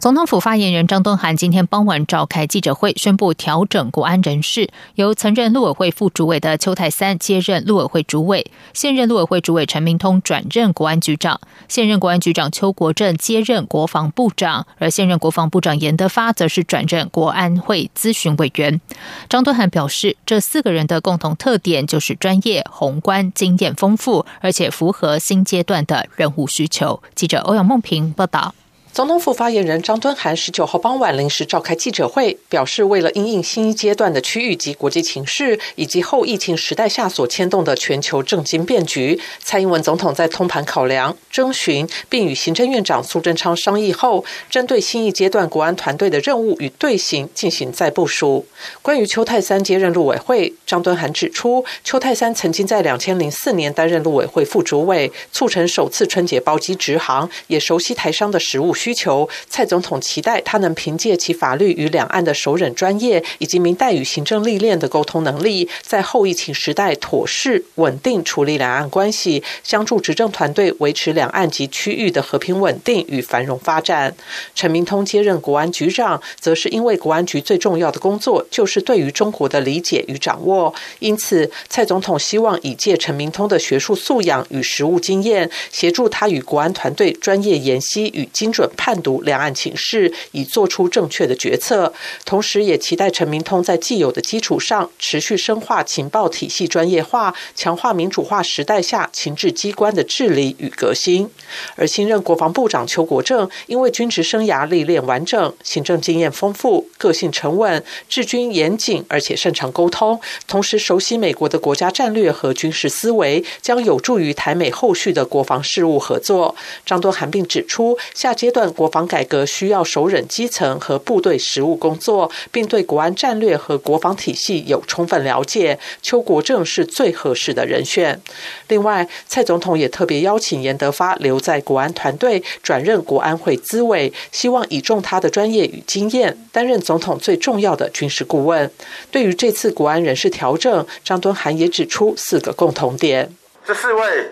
总统府发言人张敦涵今天傍晚召开记者会，宣布调整国安人事，由曾任陆委会副主委的邱泰三接任陆委会主委，现任陆委会主委陈明通转任国安局长，现任国安局长邱国正接任国防部长，而现任国防部长严德发则是转任国安会咨询委员。张敦涵表示，这四个人的共同特点就是专业、宏观、经验丰富，而且符合新阶段的任务需求。记者欧阳梦平报道。总统府发言人张敦涵十九号傍晚临时召开记者会，表示，为了应应新一阶段的区域及国际情势，以及后疫情时代下所牵动的全球政经变局，蔡英文总统在通盘考量、征询，并与行政院长苏贞昌商议后，针对新一阶段国安团队的任务与队形进行再部署。关于邱泰三接任陆委会，张敦涵指出，邱泰三曾经在两千零四年担任陆委会副主委，促成首次春节包机直航，也熟悉台商的实务。需求，蔡总统期待他能凭借其法律与两岸的熟稔专业，以及明代与行政历练的沟通能力，在后疫情时代妥适稳定处理两岸关系，相助执政团队维持两岸及区域的和平稳定与繁荣发展。陈明通接任国安局长，则是因为国安局最重要的工作就是对于中国的理解与掌握，因此蔡总统希望以借陈明通的学术素养与实务经验，协助他与国安团队专业研析与精准。判读两岸情势，以做出正确的决策。同时，也期待陈明通在既有的基础上，持续深化情报体系专业化，强化民主化时代下情治机关的治理与革新。而新任国防部长邱国正，因为军职生涯历练完整，行政经验丰富，个性沉稳，治军严谨，而且擅长沟通，同时熟悉美国的国家战略和军事思维，将有助于台美后续的国防事务合作。张多涵并指出，下阶段。国防改革需要首忍基层和部队实务工作，并对国安战略和国防体系有充分了解。邱国正是最合适的人选。另外，蔡总统也特别邀请严德发留在国安团队，转任国安会资委，希望倚重他的专业与经验，担任总统最重要的军事顾问。对于这次国安人事调整，张敦涵也指出四个共同点：这四位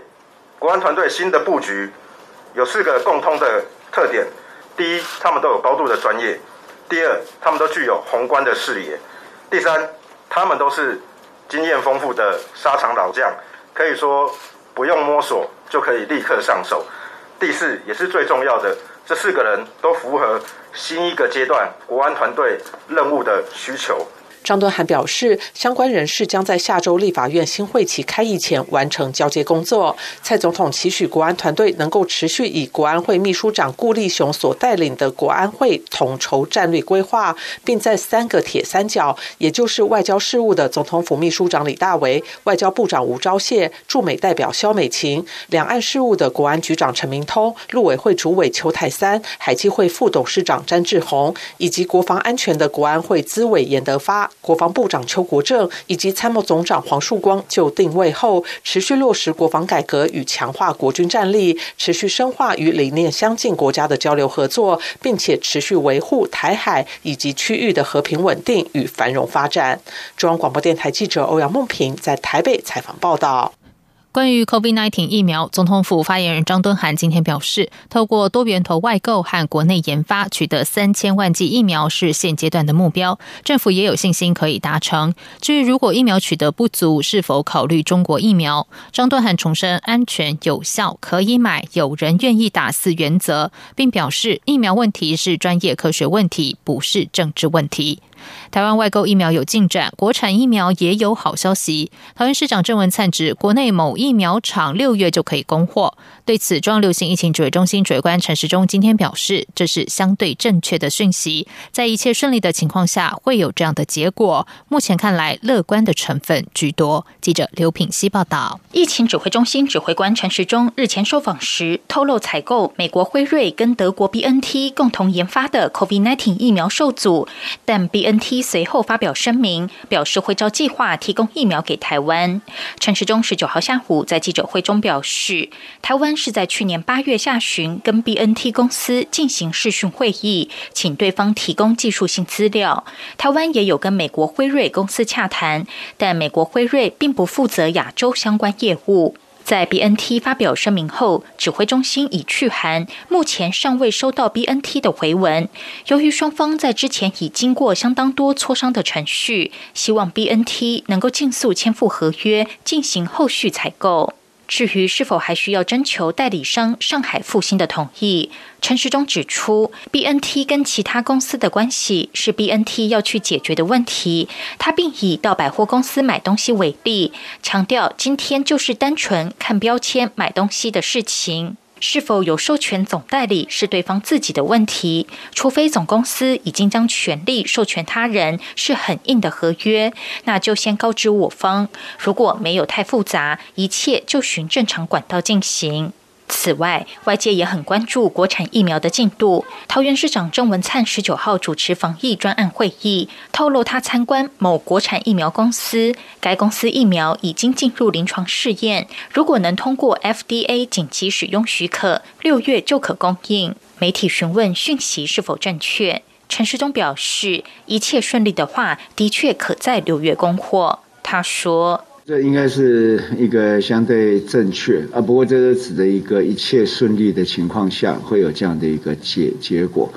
国安团队新的布局有四个共通的。特点：第一，他们都有高度的专业；第二，他们都具有宏观的视野；第三，他们都是经验丰富的沙场老将，可以说不用摸索就可以立刻上手；第四，也是最重要的，这四个人都符合新一个阶段国安团队任务的需求。张敦涵表示，相关人士将在下周立法院新会期开议前完成交接工作。蔡总统期许国安团队能够持续以国安会秘书长顾立雄所带领的国安会统筹战略规划，并在三个铁三角，也就是外交事务的总统府秘书长李大为、外交部长吴钊燮、驻美代表肖美琴、两岸事务的国安局长陈明通、陆委会主委邱泰三、海基会副董事长詹志宏，以及国防安全的国安会资委严德发。国防部长邱国正以及参谋总长黄树光就定位后，持续落实国防改革与强化国军战力，持续深化与理念相近国家的交流合作，并且持续维护台海以及区域的和平稳定与繁荣发展。中央广播电台记者欧阳梦平在台北采访报道。关于 COVID-19 疫苗，总统府发言人张敦涵今天表示，透过多源头外购和国内研发，取得三千万剂疫苗是现阶段的目标，政府也有信心可以达成。至于如果疫苗取得不足，是否考虑中国疫苗？张敦涵重申安全有效，可以买，有人愿意打四原则，并表示疫苗问题是专业科学问题，不是政治问题。台湾外购疫苗有进展，国产疫苗也有好消息。桃园市长郑文灿指，国内某疫苗厂六月就可以供货。对此，中央流行疫情指挥中心指挥官陈时中今天表示，这是相对正确的讯息，在一切顺利的情况下，会有这样的结果。目前看来，乐观的成分居多。记者刘品希报道。疫情指挥中心指挥官陈时中日前受访时透露，采购美国辉瑞跟德国 B N T 共同研发的 COVID-19 疫苗受阻，但 B N T 随后发表声明，表示会照计划提供疫苗给台湾。陈时中十九号下午在记者会中表示，台湾是在去年八月下旬跟 BNT 公司进行视讯会议，请对方提供技术性资料。台湾也有跟美国辉瑞公司洽谈，但美国辉瑞并不负责亚洲相关业务。在 BNT 发表声明后，指挥中心已去函，目前尚未收到 BNT 的回文。由于双方在之前已经过相当多磋商的程序，希望 BNT 能够尽速签复合约，进行后续采购。至于是否还需要征求代理商上海复兴的同意，陈时中指出，B N T 跟其他公司的关系是 B N T 要去解决的问题。他并以到百货公司买东西为例，强调今天就是单纯看标签买东西的事情。是否有授权总代理是对方自己的问题，除非总公司已经将权利授权他人，是很硬的合约，那就先告知我方。如果没有太复杂，一切就循正常管道进行。此外，外界也很关注国产疫苗的进度。桃园市长郑文灿十九号主持防疫专案会议，透露他参观某国产疫苗公司，该公司疫苗已经进入临床试验，如果能通过 FDA 紧急使用许可，六月就可供应。媒体询问讯息是否正确，陈时中表示，一切顺利的话，的确可在六月供货。他说。这应该是一个相对正确啊，不过这是指的一个一切顺利的情况下会有这样的一个结结果。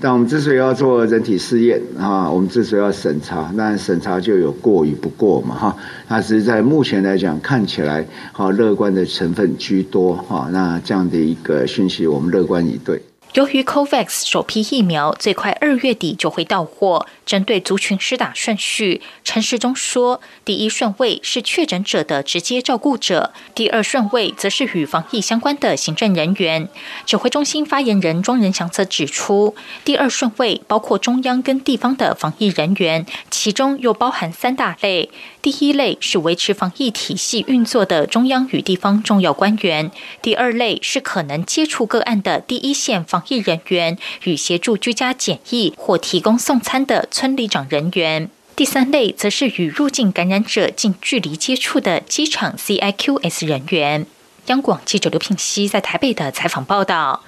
但我们之所以要做人体试验啊，我们之所以要审查，那审查就有过与不过嘛哈。那是在目前来讲，看起来好乐观的成分居多哈。那这样的一个讯息，我们乐观以对。由于 COVAX 首批疫苗最快二月底就会到货，针对族群施打顺序，陈时中说，第一顺位是确诊者的直接照顾者，第二顺位则是与防疫相关的行政人员。指挥中心发言人庄仁祥则指出，第二顺位包括中央跟地方的防疫人员，其中又包含三大类。第一类是维持防疫体系运作的中央与地方重要官员，第二类是可能接触个案的第一线防疫人员与协助居家检疫或提供送餐的村里长人员，第三类则是与入境感染者近距离接触的机场 CIQS 人员。央广记者刘品熙在台北的采访报道。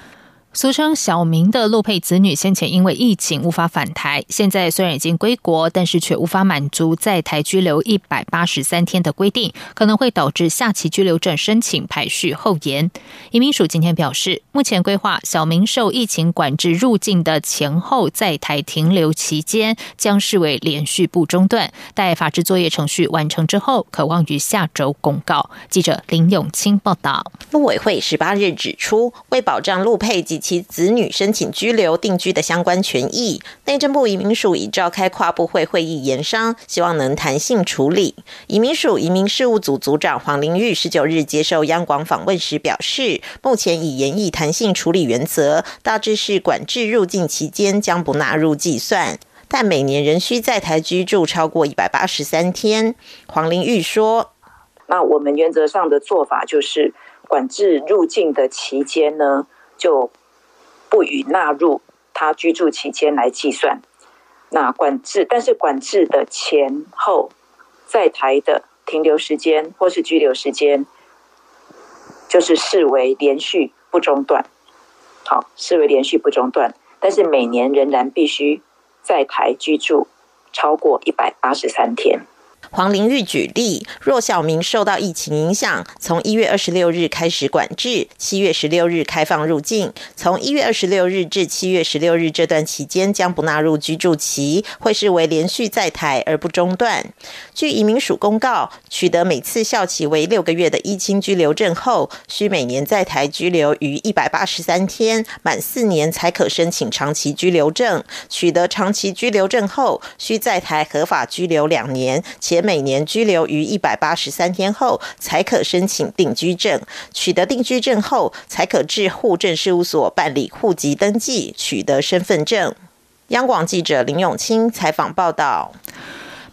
俗称小明的陆配子女先前因为疫情无法返台，现在虽然已经归国，但是却无法满足在台居留一百八十三天的规定，可能会导致下期居留证申请排序后延。移民署今天表示，目前规划小明受疫情管制入境的前后在台停留期间将视为连续不中断，待法制作业程序完成之后，可望于下周公告。记者林永清报道。陆委会十八日指出，为保障陆配及其子女申请居留定居的相关权益，内政部移民署已召开跨部会会议研商，希望能弹性处理。移民署移民事务组组长黄玲玉十九日接受央广访问时表示，目前已研议弹性处理原则，大致是管制入境期间将不纳入计算，但每年仍需在台居住超过一百八十三天。黄玲玉说：“那我们原则上的做法就是管制入境的期间呢，就。”不予纳入他居住期间来计算，那管制，但是管制的前后在台的停留时间或是居留时间，就是视为连续不中断，好，视为连续不中断，但是每年仍然必须在台居住超过一百八十三天。黄玲玉举例，若小明受到疫情影响，从一月二十六日开始管制，七月十六日开放入境。从一月二十六日至七月十六日这段期间将不纳入居住期，会视为连续在台而不中断。据移民署公告，取得每次效期为六个月的一清居留证后，需每年在台居留逾一百八十三天，满四年才可申请长期居留证。取得长期居留证后，需在台合法居留两年。且每年拘留于一百八十三天后，才可申请定居证。取得定居证后，才可至户政事务所办理户籍登记，取得身份证。央广记者林永清采访报道。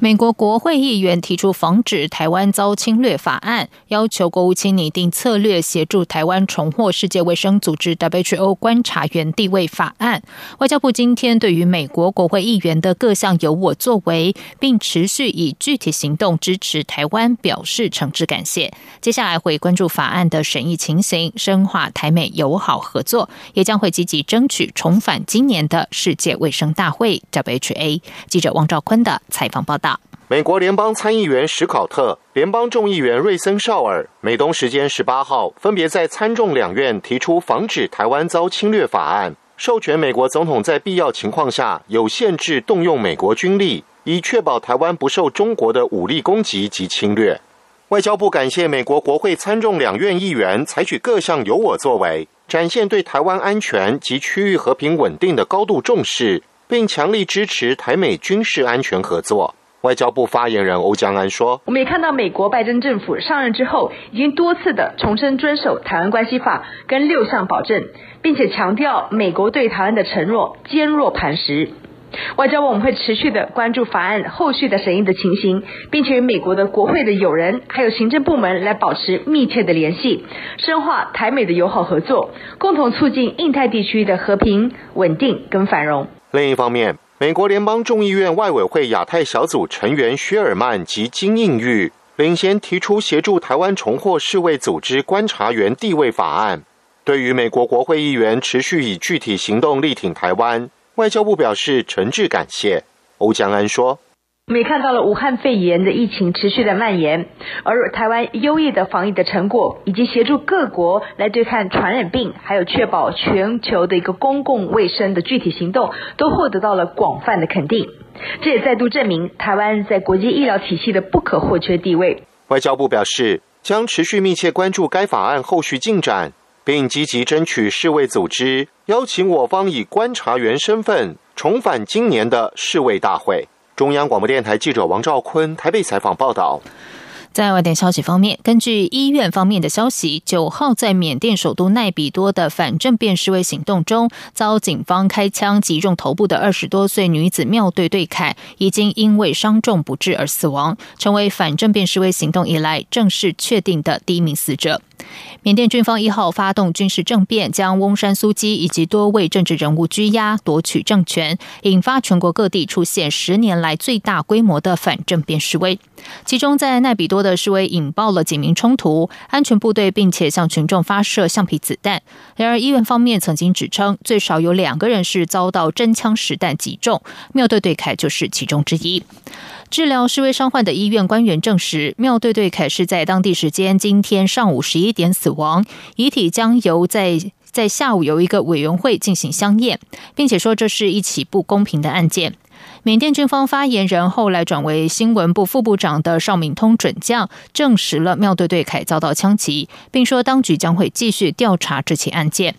美国国会议员提出防止台湾遭侵略法案，要求国务卿拟定策略，协助台湾重获世界卫生组织 （WHO） 观察员地位。法案外交部今天对于美国国会议员的各项有我作为，并持续以具体行动支持台湾，表示诚挚感谢。接下来会关注法案的审议情形，深化台美友好合作，也将会积极争取重返今年的世界卫生大会 （WHA）。记者王兆坤的采访报道。美国联邦参议员史考特、联邦众议员瑞森绍尔，美东时间十八号分别在参众两院提出防止台湾遭侵略法案，授权美国总统在必要情况下有限制动用美国军力，以确保台湾不受中国的武力攻击及侵略。外交部感谢美国国会参众两院议员采取各项有我作为，展现对台湾安全及区域和平稳定的高度重视，并强力支持台美军事安全合作。外交部发言人欧江安说：“我们也看到美国拜登政府上任之后，已经多次的重申遵守《台湾关系法》跟六项保证，并且强调美国对台湾的承诺坚若磐石。外交部我们会持续的关注法案后续的审议的情形，并且与美国的国会的友人还有行政部门来保持密切的联系，深化台美的友好合作，共同促进印太地区的和平稳定跟繁荣。”另一方面。美国联邦众议院外委会亚太小组成员薛尔曼及金应玉领衔提出协助台湾重获世卫组织观察员地位法案。对于美国国会议员持续以具体行动力挺台湾，外交部表示诚挚感谢。欧江安说。我们也看到了武汉肺炎的疫情持续的蔓延，而台湾优异的防疫的成果，以及协助各国来对抗传染病，还有确保全球的一个公共卫生的具体行动，都获得到了广泛的肯定。这也再度证明台湾在国际医疗体系的不可或缺地位。外交部表示，将持续密切关注该法案后续进展，并积极争取世卫组织邀请我方以观察员身份重返今年的世卫大会。中央广播电台记者王兆坤台北采访报道。在外电消息方面，根据医院方面的消息，九号在缅甸首都奈比多的反政变示威行动中，遭警方开枪击中头部的二十多岁女子妙对对凯，已经因为伤重不治而死亡，成为反政变示威行动以来正式确定的第一名死者。缅甸军方一号发动军事政变，将翁山苏基以及多位政治人物拘押，夺取政权，引发全国各地出现十年来最大规模的反政变示威。其中，在奈比多的的示威引爆了警民冲突，安全部队并且向群众发射橡皮子弹。然而，医院方面曾经指称，最少有两个人是遭到真枪实弹击中，妙对对凯就是其中之一。治疗示威伤患的医院官员证实，妙对对凯是在当地时间今天上午十一点死亡，遗体将由在在下午由一个委员会进行相验，并且说这是一起不公平的案件。缅甸军方发言人后来转为新闻部副部长的邵敏通准将证实了妙对对凯遭到枪击，并说当局将会继续调查这起案件。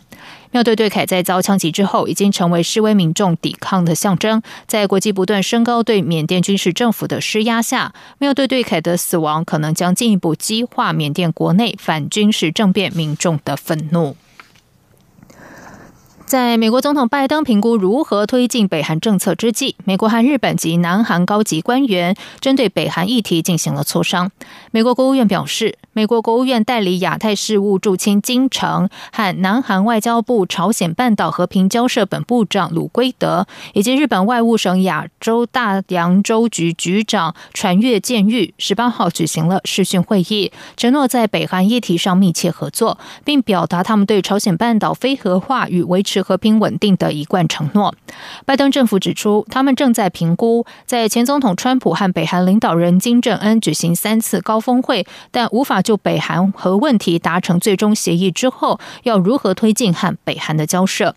妙对对凯在遭枪击之后，已经成为示威民众抵抗的象征。在国际不断升高对缅甸军事政府的施压下，妙对对凯的死亡可能将进一步激化缅甸国内反军事政变民众的愤怒。在美国总统拜登评估如何推进北韩政策之际，美国和日本及南韩高级官员针对北韩议题进行了磋商。美国国务院表示。美国国务院代理亚太事务驻青金城和南韩外交部朝鲜半岛和平交涉本部长鲁圭德，以及日本外务省亚洲大洋洲局局长传越健裕，十八号举行了视讯会议，承诺在北韩议题上密切合作，并表达他们对朝鲜半岛非核化与维持和平稳定的一贯承诺。拜登政府指出，他们正在评估在前总统川普和北韩领导人金正恩举行三次高峰会，但无法。就北韩核问题达成最终协议之后，要如何推进和北韩的交涉？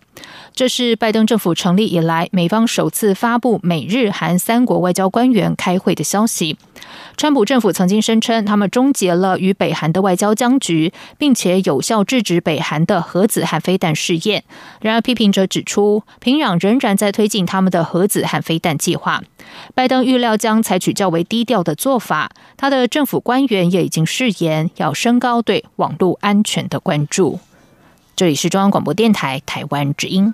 这是拜登政府成立以来美方首次发布美日韩三国外交官员开会的消息。川普政府曾经声称，他们终结了与北韩的外交僵局，并且有效制止北韩的核子和飞弹试验。然，批评者指出，平壤仍然在推进他们的核子和飞弹计划。拜登预料将采取较为低调的做法，他的政府官员也已经誓言要升高对网络安全的关注。这里是中央广播电台台湾之音。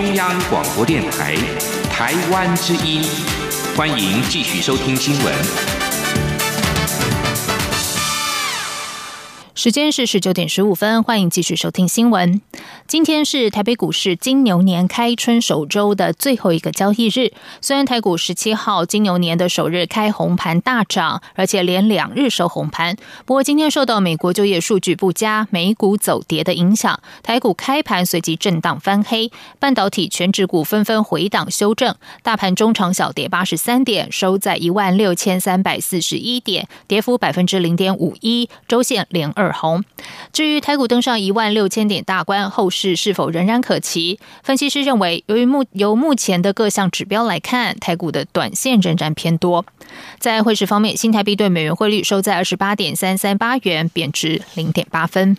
中央广播电台台湾之音，欢迎继续收听新闻。时间是十九点十五分，欢迎继续收听新闻。今天是台北股市金牛年开春首周的最后一个交易日。虽然台股十七号金牛年的首日开红盘大涨，而且连两日收红盘，不过今天受到美国就业数据不佳、美股走跌的影响，台股开盘随即震荡翻黑，半导体全指股纷纷回档修正，大盘中长小跌八十三点，收在一万六千三百四十一点，跌幅百分之零点五一，周线连二。红。至于台股登上一万六千点大关，后市是是否仍然可期？分析师认为，由于目由目前的各项指标来看，台股的短线仍然偏多。在汇市方面，新台币对美元汇率收在二十八点三三八元，贬值零点八分。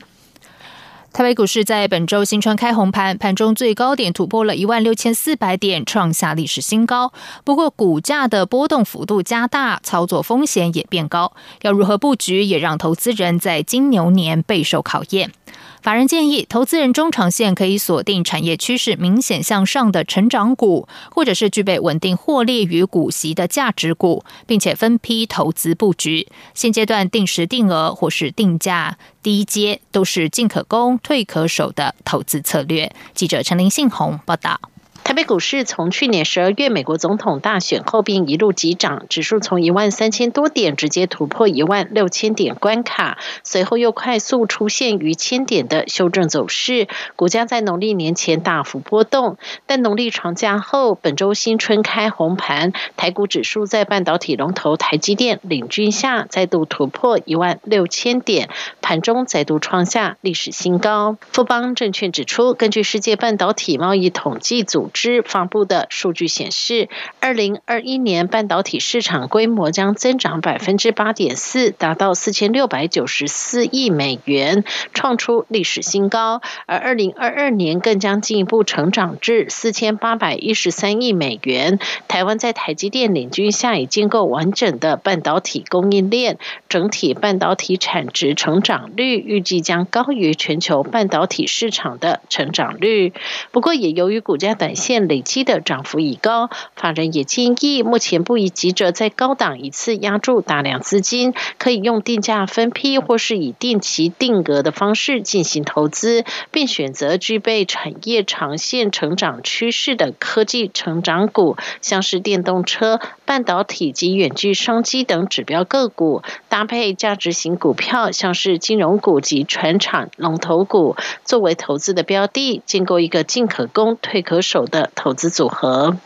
台北股市在本周新春开红盘，盘中最高点突破了一万六千四百点，创下历史新高。不过，股价的波动幅度加大，操作风险也变高。要如何布局，也让投资人在金牛年备受考验。法人建议，投资人中长线可以锁定产业趋势明显向上的成长股，或者是具备稳定获利与股息的价值股，并且分批投资布局。现阶段定时定额或是定价低阶，都是进可攻、退可守的投资策略。记者陈林信宏报道。台北股市从去年十二月美国总统大选后，并一路急涨，指数从一万三千多点直接突破一万六千点关卡，随后又快速出现逾千点的修正走势，股价在农历年前大幅波动。但农历长假后，本周新春开红盘，台股指数在半导体龙头台积电领军下，再度突破一万六千点，盘中再度创下历史新高。富邦证券指出，根据世界半导体贸易统计组。之发布的数据显示，二零二一年半导体市场规模将增长百分之八点四，达到四千六百九十四亿美元，创出历史新高。而二零二二年更将进一步成长至四千八百一十三亿美元。台湾在台积电领军下，已建构完整的半导体供应链，整体半导体产值成长率预计将高于全球半导体市场的成长率。不过，也由于股价短。现累积的涨幅已高，法人也建议目前不宜急着在高档一次压住大量资金，可以用定价分批或是以定期定额的方式进行投资，并选择具备产业长线成长趋势的科技成长股，像是电动车、半导体及远距商机等指标个股，搭配价值型股票，像是金融股及船厂龙头股，作为投资的标的，建构一个进可攻、退可守。的投资组合，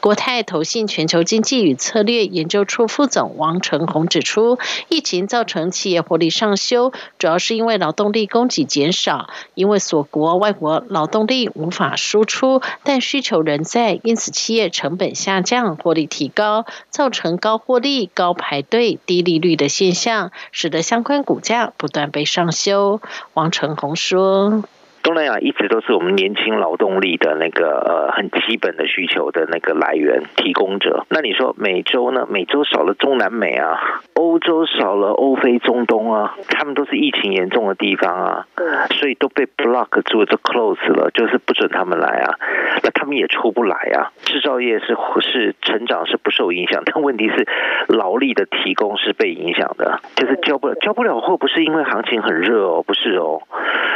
国泰投信全球经济与策略研究处副总王成宏指出，疫情造成企业活力上修，主要是因为劳动力供给减少，因为锁国外国劳动力无法输出，但需求仍在，因此企业成本下降，获利提高，造成高获利、高排队、低利率的现象，使得相关股价不断被上修。王成宏说。东南亚一直都是我们年轻劳动力的那个呃很基本的需求的那个来源提供者。那你说美洲呢？美洲少了中南美啊，欧洲少了欧非中东啊，他们都是疫情严重的地方啊，所以都被 block 住，就 close 了，就是不准他们来啊。那他们也出不来啊。制造业是是成长是不受影响，但问题是劳力的提供是被影响的，就是交不了交不了货，不是因为行情很热哦，不是哦，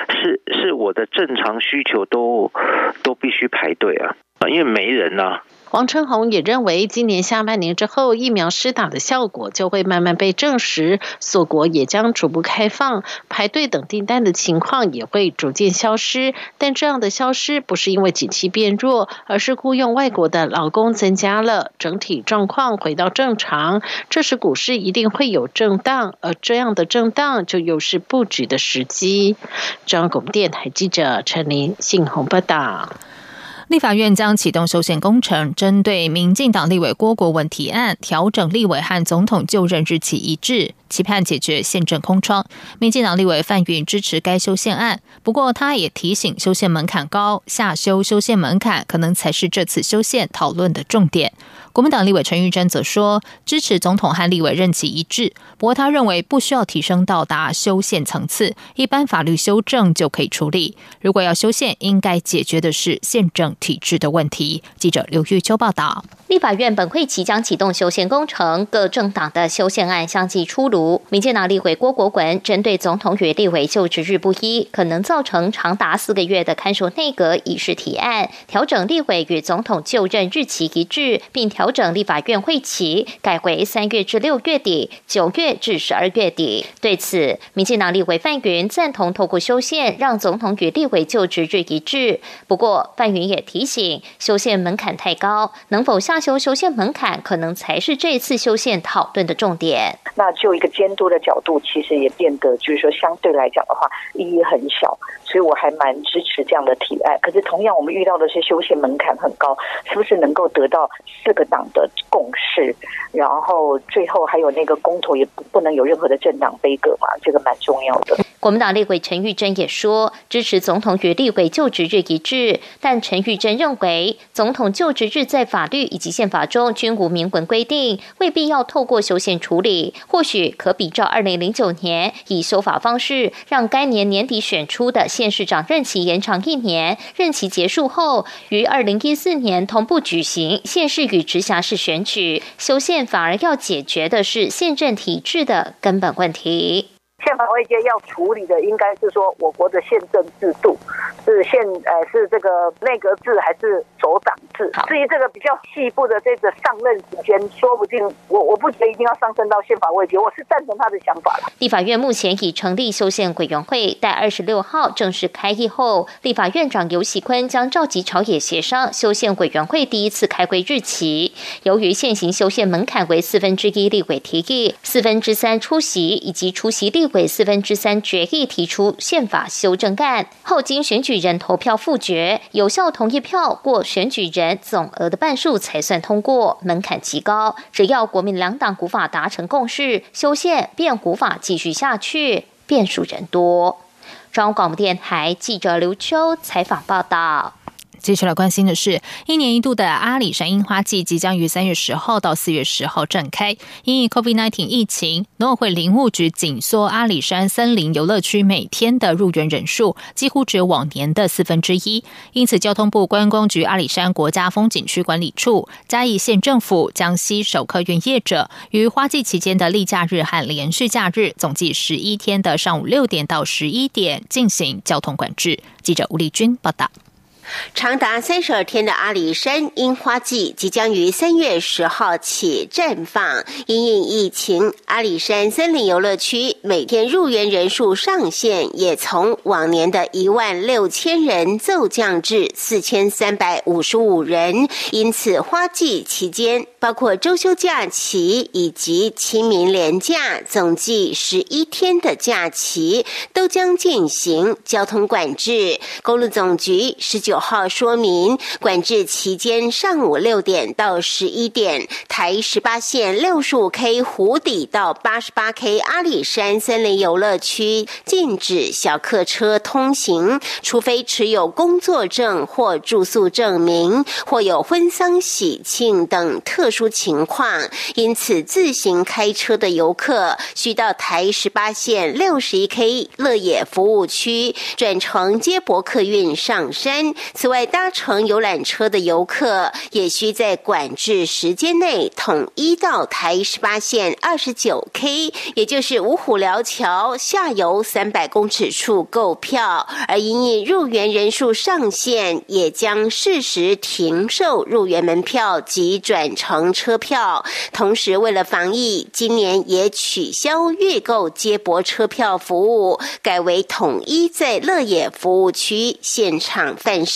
是是我。的正常需求都都必须排队啊，因为没人呐。王春红也认为，今年下半年之后，疫苗施打的效果就会慢慢被证实，锁国也将逐步开放，排队等订单的情况也会逐渐消失。但这样的消失不是因为景气变弱，而是雇佣外国的劳工增加了，整体状况回到正常。这时股市一定会有震荡，而这样的震荡就又是布局的时机。中央广播电台记者陈琳、信鸿报道。立法院将启动修宪工程，针对民进党立委郭国文提案，调整立委和总统就任日期一致。期盼解决宪政空窗，民进党立委范云支持该修宪案。不过，他也提醒修宪门槛高，下修修宪门槛可能才是这次修宪讨论的重点。国民党立委陈玉珍则说，支持总统和立委任期一致。不过，他认为不需要提升到达修宪层次，一般法律修正就可以处理。如果要修宪，应该解决的是宪政体制的问题。记者刘玉秋报道。立法院本会期将启动修宪工程，各政党的修宪案相继出炉。民进党立委郭国文针对总统与立委就职日不一，可能造成长达四个月的看守内阁以示提案，调整立委与总统就任日期一致，并调整立法院会期改为三月至六月底、九月至十二月底。对此，民进党立委范云赞同透过修宪让总统与立委就职日一致。不过，范云也提醒，修宪门槛太高，能否下？修修宪门槛可能才是这次修宪讨论的重点。那就一个监督的角度，其实也变得就是说相对来讲的话意义很小，所以我还蛮支持这样的提案。可是同样，我们遇到的是修宪门槛很高，是不是能够得到四个党的共识？然后最后还有那个公投也不不能有任何的政党悲歌嘛？这个蛮重要的。国民党立委陈玉珍也说支持总统与立委就职日一致，但陈玉珍认为总统就职日在法律以及宪法中均无明文规定，未必要透过修宪处理，或许可比照二零零九年以修法方式，让该年年底选出的县市长任期延长一年，任期结束后于二零一四年同步举行县市与直辖市选举。修宪反而要解决的是宪政体制的根本问题。宪法会界要处理的应该是说，我国的宪政制度是宪呃是这个内阁制还是首长制？至于这个比较细部的这个上任时间，说不定我我不觉得一定要上升到宪法会界，我是赞成他的想法了。立法院目前已成立修宪委员会，待二十六号正式开议后，立法院长游锡坤将召集朝野协商修宪委员会第一次开会日期。由于现行修宪门槛为四分之一立委提议，四分之三出席以及出席立。委四分之三决议提出宪法修正案后，经选举人投票复决，有效同意票过选举人总额的半数才算通过，门槛极高。只要国民两党古法达成共识，修宪便无法继续下去，变数人多。中央广播电台记者刘秋采访报道。接下来关心的是，一年一度的阿里山樱花季即将于三月十号到四月十号展开。因应 COVID-19 疫情，农委会林务局紧缩阿里山森林游乐区每天的入园人数，几乎只有往年的四分之一。因此，交通部观光局阿里山国家风景区管理处、嘉义县政府、江西首客运业者于花季期间的例假日和连续假日，总计十一天的上午六点到十一点进行交通管制。记者吴丽君报道。长达三十二天的阿里山樱花季即将于三月十号起绽放。因应疫情，阿里山森林游乐区每天入园人数上限也从往年的一万六千人骤降至四千三百五十五人。因此，花季期间，包括周休假期以及清明连假，总计十一天的假期都将进行交通管制。公路总局十九。号说明，管制期间上午六点到十一点，台十八线六十五 K 湖底到八十八 K 阿里山森林游乐区禁止小客车通行，除非持有工作证或住宿证明，或有婚丧喜庆等特殊情况。因此，自行开车的游客需到台十八线六十一 K 乐野服务区转乘接驳客运上山。此外，搭乘游览车的游客也需在管制时间内统一到台十八线二十九 K，也就是五虎寮桥下游三百公尺处购票。而因应入园人数上限，也将适时停售入园门票及转乘车票。同时，为了防疫，今年也取消预购接驳车票服务，改为统一在乐野服务区现场贩售。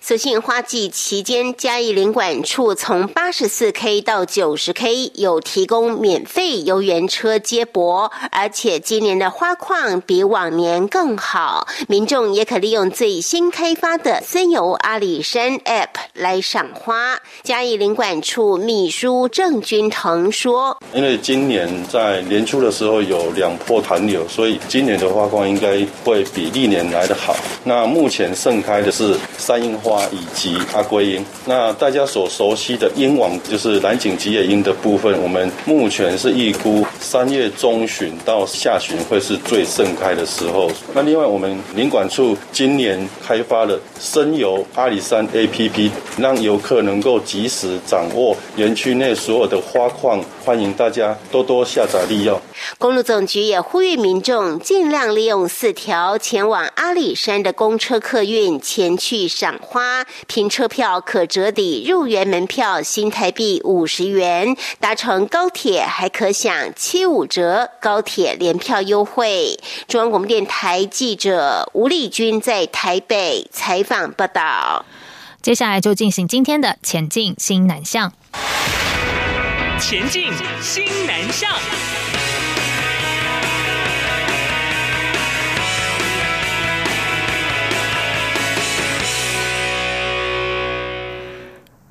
所幸花季期间，嘉义领管处从八十四 K 到九十 K 有提供免费游园车接驳，而且今年的花况比往年更好，民众也可利用最新开发的森游阿里山 App 来赏花。嘉义领管处秘书郑君腾说：“因为今年在年初的时候有两波寒流，所以今年的花况应该会比历年来的好。那目前盛开的是。”山樱花以及阿圭樱。那大家所熟悉的樱王就是蓝景吉野樱的部分，我们目前是预估三月中旬到下旬会是最盛开的时候。那另外，我们林管处今年开发了深游阿里山 APP，让游客能够及时掌握园区内所有的花况，欢迎大家多多下载利用。公路总局也呼吁民众尽量利用四条前往阿里山的公车客运前去赏花，凭车票可折抵入园门票新台币五十元，搭乘高铁还可享七五折高铁联票优惠。中央广播电台记者吴丽君在台北采访报道。接下来就进行今天的前进新南向。前进新南向。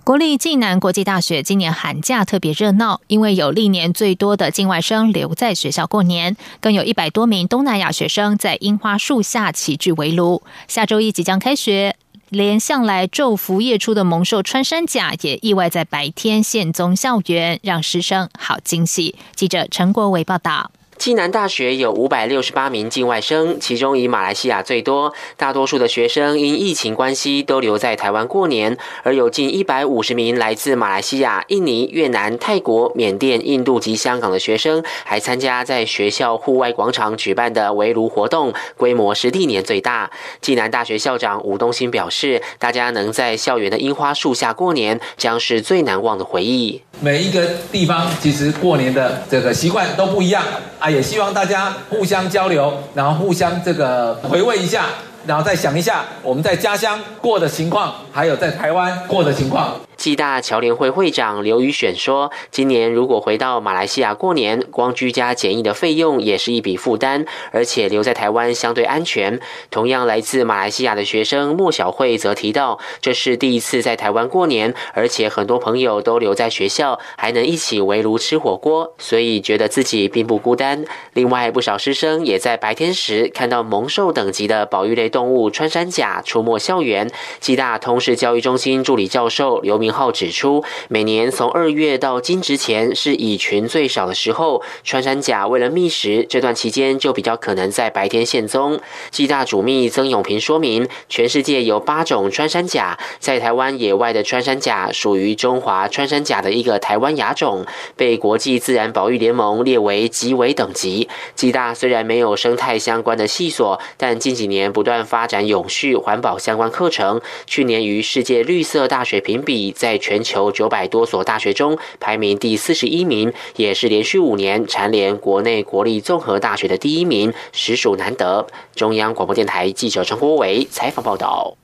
国立暨南国际大学今年寒假特别热闹，因为有历年最多的境外生留在学校过年，更有一百多名东南亚学生在樱花树下齐聚围炉。下周一即将开学，连向来昼伏夜出的猛兽穿山甲也意外在白天现踪校园，让师生好惊喜。记者陈国伟报道。暨南大学有五百六十八名境外生，其中以马来西亚最多。大多数的学生因疫情关系都留在台湾过年，而有近一百五十名来自马来西亚、印尼、越南、泰国、缅甸、印度及香港的学生，还参加在学校户外广场举办的围炉活动，规模是历年最大。暨南大学校长吴东新表示，大家能在校园的樱花树下过年，将是最难忘的回忆。每一个地方其实过年的这个习惯都不一样啊。也希望大家互相交流，然后互相这个回味一下。然后再想一下我们在家乡过的情况，还有在台湾过的情况。暨大侨联会会长刘宇选说：“今年如果回到马来西亚过年，光居家检疫的费用也是一笔负担，而且留在台湾相对安全。”同样来自马来西亚的学生莫小慧则提到：“这是第一次在台湾过年，而且很多朋友都留在学校，还能一起围炉吃火锅，所以觉得自己并不孤单。”另外，不少师生也在白天时看到猛兽等级的保育类。动物穿山甲出没校园，暨大通识教育中心助理教授刘明浩指出，每年从二月到今之前是蚁群最少的时候，穿山甲为了觅食，这段期间就比较可能在白天现踪。暨大主秘曾永平说明，全世界有八种穿山甲，在台湾野外的穿山甲属于中华穿山甲的一个台湾亚种，被国际自然保育联盟列为极危等级。暨大虽然没有生态相关的系所，但近几年不断。发展永续环保相关课程，去年于世界绿色大学评比，在全球九百多所大学中排名第四十一名，也是连续五年蝉联国内国立综合大学的第一名，实属难得。中央广播电台记者陈国伟采访报道。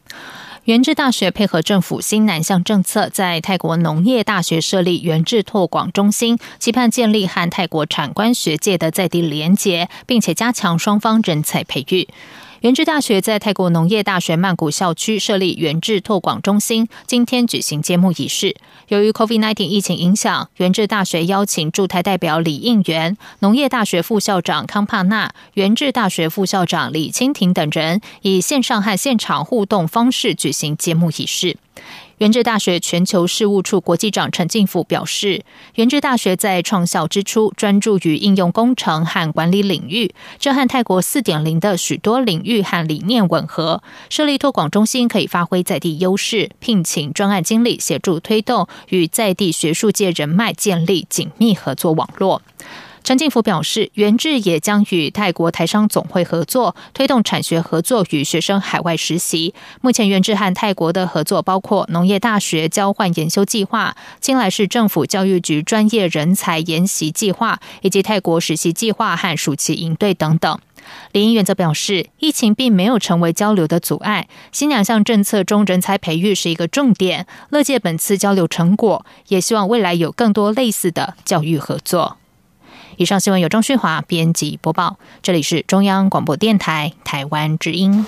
原治大学配合政府新南向政策，在泰国农业大学设立原治拓广中心，期盼建立和泰国产官学界的在地连结，并且加强双方人才培育。原治大学在泰国农业大学曼谷校区设立原治拓广中心，今天举行揭幕仪式。由于 COVID-19 疫情影响，原治大学邀请驻台代表李应元、农业大学副校长康帕纳、原治大学副校长李清廷等人，以线上和现场互动方式举行揭幕仪式。原治大学全球事务处国际长陈进甫表示，原治大学在创校之初专注于应用工程和管理领域，这和泰国四点零的许多领域和理念吻合。设立托广中心可以发挥在地优势，聘请专案经理协助推动，与在地学术界人脉建立紧密合作网络。陈进福表示，原智也将与泰国台商总会合作，推动产学合作与学生海外实习。目前，原智和泰国的合作包括农业大学交换研修计划、金来市政府教育局专业人才研习计划，以及泰国实习计划和暑期营队等等。林英则表示，疫情并没有成为交流的阻碍，新两项政策中人才培育是一个重点。乐见本次交流成果，也希望未来有更多类似的教育合作。以上新闻由张旭华编辑播报，这里是中央广播电台台湾之音。